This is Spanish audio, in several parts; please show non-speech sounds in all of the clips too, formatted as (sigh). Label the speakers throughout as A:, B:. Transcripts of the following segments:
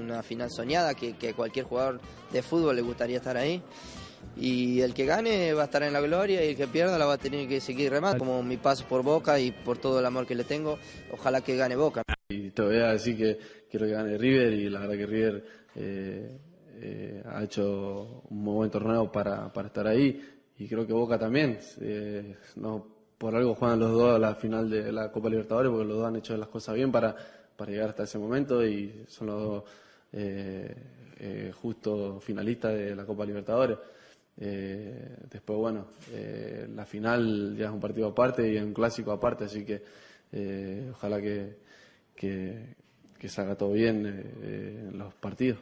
A: una final soñada que, que cualquier jugador de fútbol le gustaría estar ahí. Y el que gane va a estar en la gloria y el que pierda la va a tener que seguir remando. Como mi paso por Boca y por todo el amor que le tengo, ojalá que gane Boca.
B: Y te voy a decir que quiero que gane River y la verdad que River eh, eh, ha hecho un muy buen torneo para, para estar ahí y creo que Boca también. Eh, no, por algo juegan los dos a la final de la Copa Libertadores porque los dos han hecho las cosas bien para, para llegar hasta ese momento y son los dos justo finalistas de la Copa Libertadores. después, bueno, la final ya es un partido aparte y un clásico aparte, así que ojalá que, que, que salga todo bien eh, en los partidos.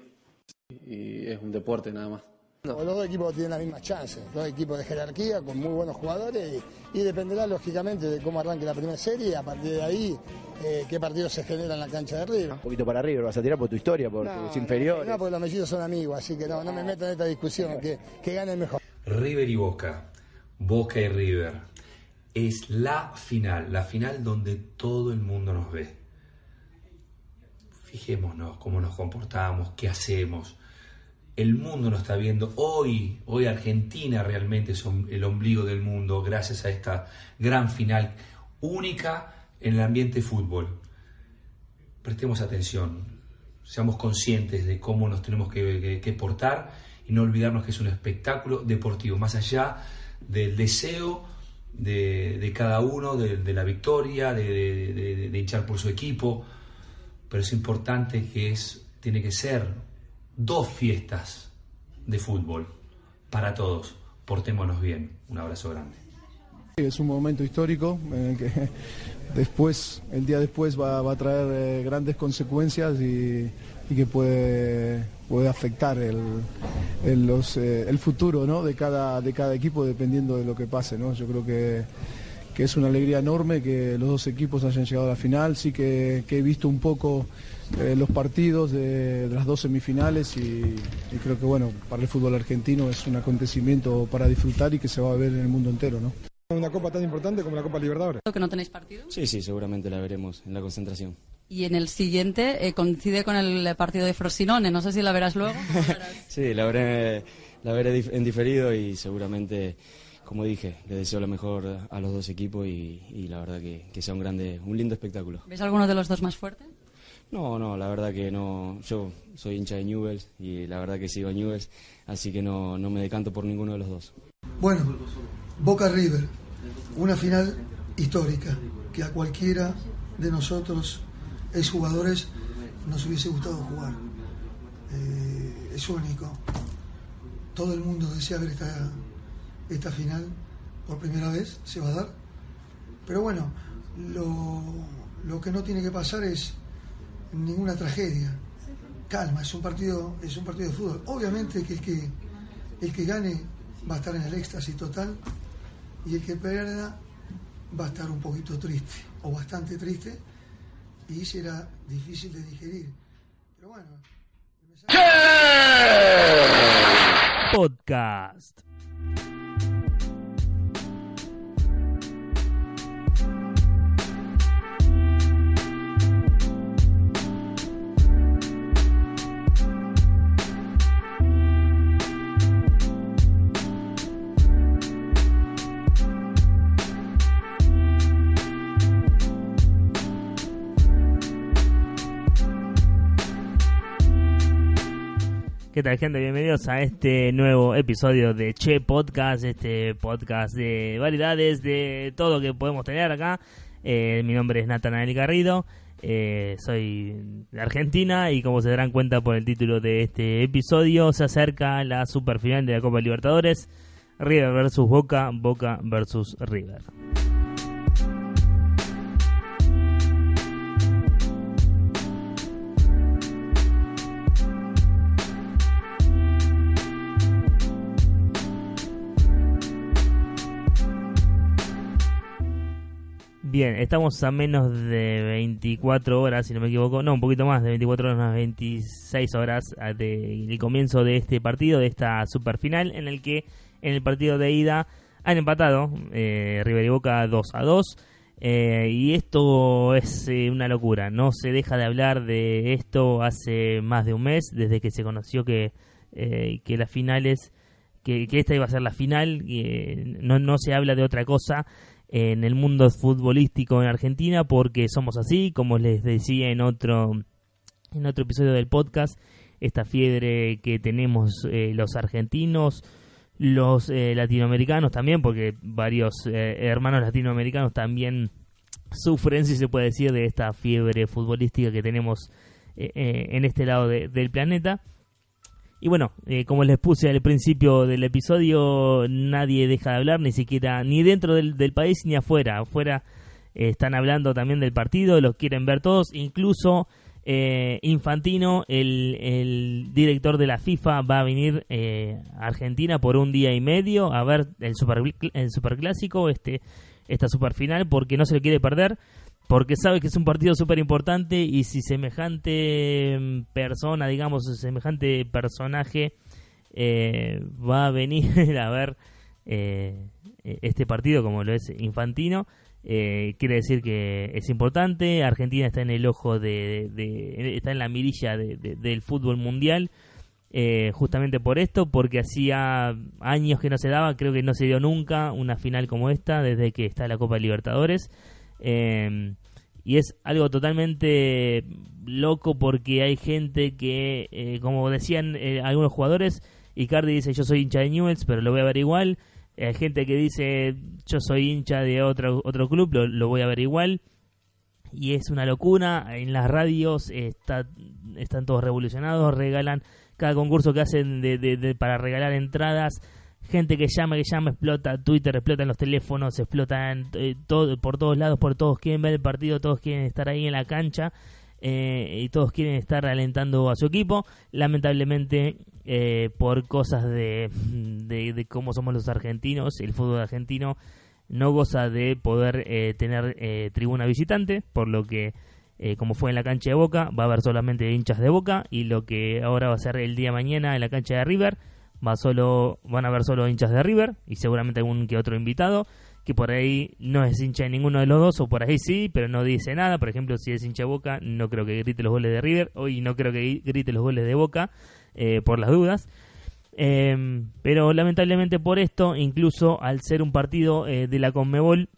B: Y es un deporte nada más.
C: Los dos equipos tienen las mismas chances, dos equipos de jerarquía con muy buenos jugadores y, dependerá lógicamente de cómo arranque la primera serie y a partir de ahí eh, qué partidos se generan en la cancha de River.
D: Un poquito para River, vas a tirar por tu historia, por tus inferiores.
C: No, porque los mellizos son amigos, así que no, no me meto en esta discusión, que, que gane el mejor.
E: River y Boca, Boca y River, es la final, la final donde todo el mundo nos ve fijémonos cómo nos comportamos, qué hacemos. El mundo nos está viendo. Hoy, hoy Argentina realmente es el ombligo del mundo gracias a esta gran final única en el ambiente fútbol. Prestemos atención, seamos conscientes de cómo nos tenemos que, portar y no olvidarnos que es un espectáculo deportivo, más allá del deseo de, cada uno, de, la victoria, de, de hinchar por su equipo pero es importante que es, tiene que ser dos fiestas de fútbol para todos. Portémonos bien. Un abrazo grande.
F: Es un momento histórico en el que (laughs) después, el día después va, a traer eh, grandes consecuencias y, que puede, puede afectar el, eh, el futuro ¿no? de, cada, de cada equipo dependiendo de lo que pase. ¿no? Yo creo que que es una alegría enorme que los dos equipos hayan llegado a la final. Sí que, he visto un poco eh, los partidos de, las dos semifinales y, creo que bueno, para el fútbol argentino es un acontecimiento para disfrutar y que se va a ver en el mundo entero. ¿no?
G: Una copa tan importante como la Copa Libertadores.
H: ¿Que no tenéis partido?
I: Sí, sí, seguramente la veremos en la concentración.
H: Y en el siguiente eh, coincide con el partido de Frosinone, no sé si la verás luego. (laughs)
I: sí, la veré, la veré en diferido y seguramente como dije, le deseo lo mejor a los dos equipos y, la verdad que, sea un grande, un lindo espectáculo.
H: ¿Ves alguno de los dos más fuerte?
I: No, no, la verdad que no. Yo soy hincha de Newells y la verdad que sigo a Newells, así que no, no me decanto por ninguno de los dos.
J: Bueno, Boca River, una final histórica que a cualquiera de nosotros, exjugadores, nos hubiese gustado jugar. Eh, es único. Todo el mundo desea ver esta esta final por primera vez se va a dar. Pero bueno, lo, que no tiene que pasar es ninguna tragedia. Calma, es un partido, es un partido de fútbol. Obviamente que el que el que gane va a estar en el éxtasis total y el que pierda va a estar un poquito triste o bastante triste y será difícil de digerir. Pero bueno.
K: Podcast. ¿Qué tal gente? Bienvenidos a este nuevo episodio de Che Podcast, este podcast de variedades, de todo que podemos tener acá. Eh, mi nombre es Natanael Garrido, eh, soy de Argentina y como se darán cuenta por el título de este episodio, se acerca la superfinal de la Copa Libertadores, River versus Boca, Boca versus River. Bien, estamos a menos de 24 horas, si no me equivoco, no, un poquito más, de 24 horas, unas 26 horas ah, del comienzo de este partido, de esta superfinal, en el que en el partido de ida han empatado eh, River y Boca 2 a 2. Eh, y esto es eh, una locura. No se deja de hablar de esto hace más de un mes, desde que se conoció que, eh, que las finales, que, que, esta iba a ser la final. no, no se habla de otra cosa en el mundo futbolístico en Argentina porque somos así, como les decía en otro, en otro episodio del podcast, esta fiebre que tenemos los argentinos los eh, latinoamericanos también, porque varios eh, hermanos latinoamericanos también sufren, si se puede decir, de esta fiebre futbolística que tenemos eh, en este lado del planeta. Y bueno, como les puse al principio del episodio, nadie deja de hablar, ni siquiera, ni dentro del, país ni afuera. Afuera están hablando también del partido, los quieren ver todos, incluso eh, Infantino, el, director de la FIFA, va a venir eh, a Argentina por un día y medio a ver el, super, el superclásico, este, esta superfinal, porque no se lo quiere perder, porque sabe que es un partido súper importante y si semejante mm, persona, digamos, semejante personaje eh, va a venir (laughs) a ver este partido como lo es Infantino, eh, quiere decir que es importante. Argentina está en el ojo de, está en la mirilla del fútbol mundial. Eh, justamente por esto, porque hacía años que no se daba, creo que no se dio nunca una final como esta desde que está la Copa Libertadores. Eh, y es algo totalmente loco porque hay gente que, como decían algunos jugadores, Icardi dice yo soy hincha de Newells, pero lo voy a ver igual. Hay gente que dice, yo soy hincha de otro, otro club, lo, voy a ver igual. Y es una locura. En las radios está, están todos revolucionados, regalan cada concurso que hacen de, para regalar entradas. Gente que llama, que llama, explota Twitter, explotan los teléfonos, explotan eh, todo, por todos lados, por todos quieren ver el partido, todos quieren estar ahí en la cancha. Eh, y todos quieren estar alentando a su equipo. Lamentablemente, eh, por cosas de, de, cómo somos los argentinos, el fútbol argentino no goza de poder eh, tener tribuna visitante, por lo que, como fue en la cancha de Boca, va a haber solamente hinchas de Boca, y lo que ahora va a ser el día mañana en la cancha de River, va solo, van a haber solo hinchas de River, y seguramente algún que otro invitado que por ahí no es hincha de ninguno de los dos, o por ahí sí, pero no dice nada. Por ejemplo, si es hincha de Boca, no creo que grite los goles de River, hoy no creo que grite los goles de Boca, eh, por las dudas. Em, pero lamentablemente por esto, incluso al ser un partido eh, de la Conmebol,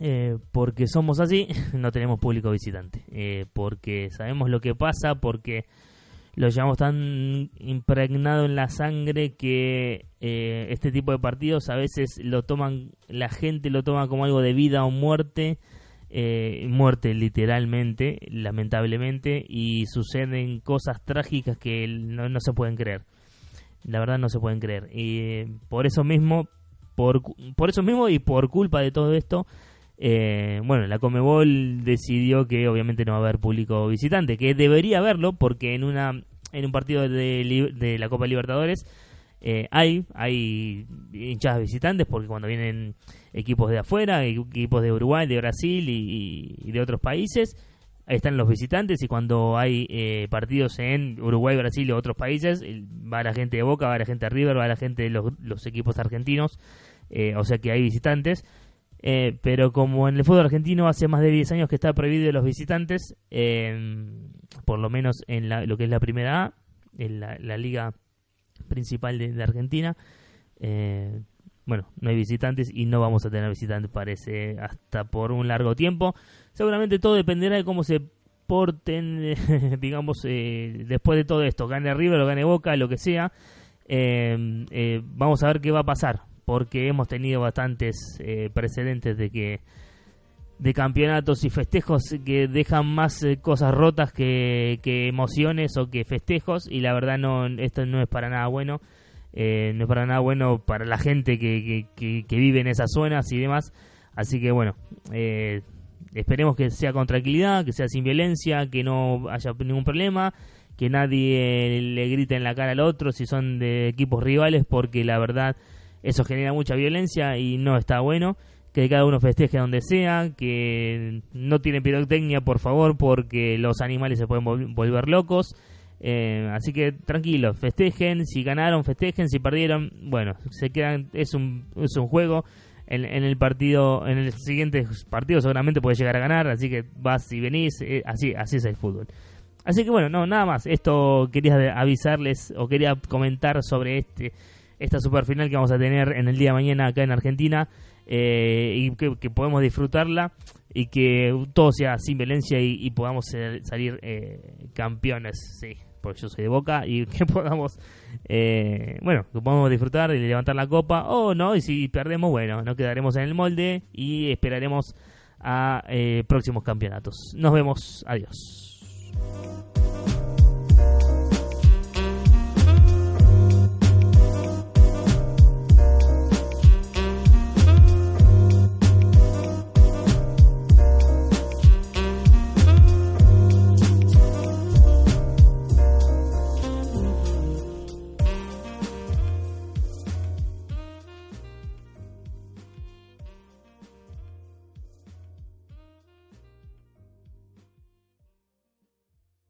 K: eh, porque somos así, (laughs) no tenemos público visitante. porque sabemos lo que pasa, porque lo llevamos tan impregnado en la sangre que eh, este tipo de partidos a veces lo toman, la gente lo toma como algo de vida o muerte, eh, muerte literalmente, lamentablemente, y suceden cosas trágicas que no, se pueden creer. La verdad no se pueden creer. Y eh, por eso mismo, por, por eso mismo y por culpa de todo esto, eh, bueno, la Comebol decidió que obviamente no va a haber público visitante, que debería haberlo porque en una en un partido de, de la Copa Libertadores eh, hay hay hinchadas visitantes porque cuando vienen equipos de afuera, equipos de Uruguay, de Brasil y, de otros países, están los visitantes y cuando hay eh, partidos en Uruguay, Brasil y otros países, va la gente de Boca, va la gente de River, va la gente de los, los equipos argentinos, o sea que hay visitantes. Eh, pero como en el fútbol argentino hace más de 10 años que está prohibido los visitantes, por lo menos en lo que es la primera A, en la, liga principal de, Argentina, eh, bueno, no hay visitantes y no vamos a tener visitantes, parece, hasta por un largo tiempo. Seguramente todo dependerá de cómo se porten, (laughs) digamos, eh, después de todo esto, gane River o gane Boca, lo que sea. vamos a ver qué va a pasar porque hemos tenido bastantes eh, precedentes de que de campeonatos y festejos que dejan más eh, cosas rotas que, emociones o que festejos y la verdad no esto no es para nada bueno eh, no es para nada bueno para la gente que, que, vive en esas zonas y demás. Así que bueno esperemos que sea con tranquilidad que sea sin violencia que no haya ningún problema que nadie le grite en la cara al otro si son de equipos rivales porque la verdad eso genera mucha violencia y no está bueno. Que cada uno festeje donde sea, que no tiene pirotecnia, por favor, porque los animales se pueden volver locos. Eh, así que tranquilos, festejen, si ganaron, festejen, si perdieron, bueno, se quedan, es un, es un juego, en, en el partido, en el siguiente partido seguramente puedes llegar a ganar, así que vas y venís, eh, así, así es el fútbol. Así que bueno, no, nada más. Esto quería avisarles o quería comentar sobre este esta super final que vamos a tener en el día de mañana acá en Argentina eh, y que, que podemos disfrutarla y que todo sea sin violencia y, podamos salir eh, campeones, sí, porque yo soy de Boca y (laughs) que podamos, eh, bueno, que podamos disfrutar y levantar la copa o no, y si perdemos, bueno, nos quedaremos en el molde y esperaremos a próximos campeonatos. Nos vemos, adiós.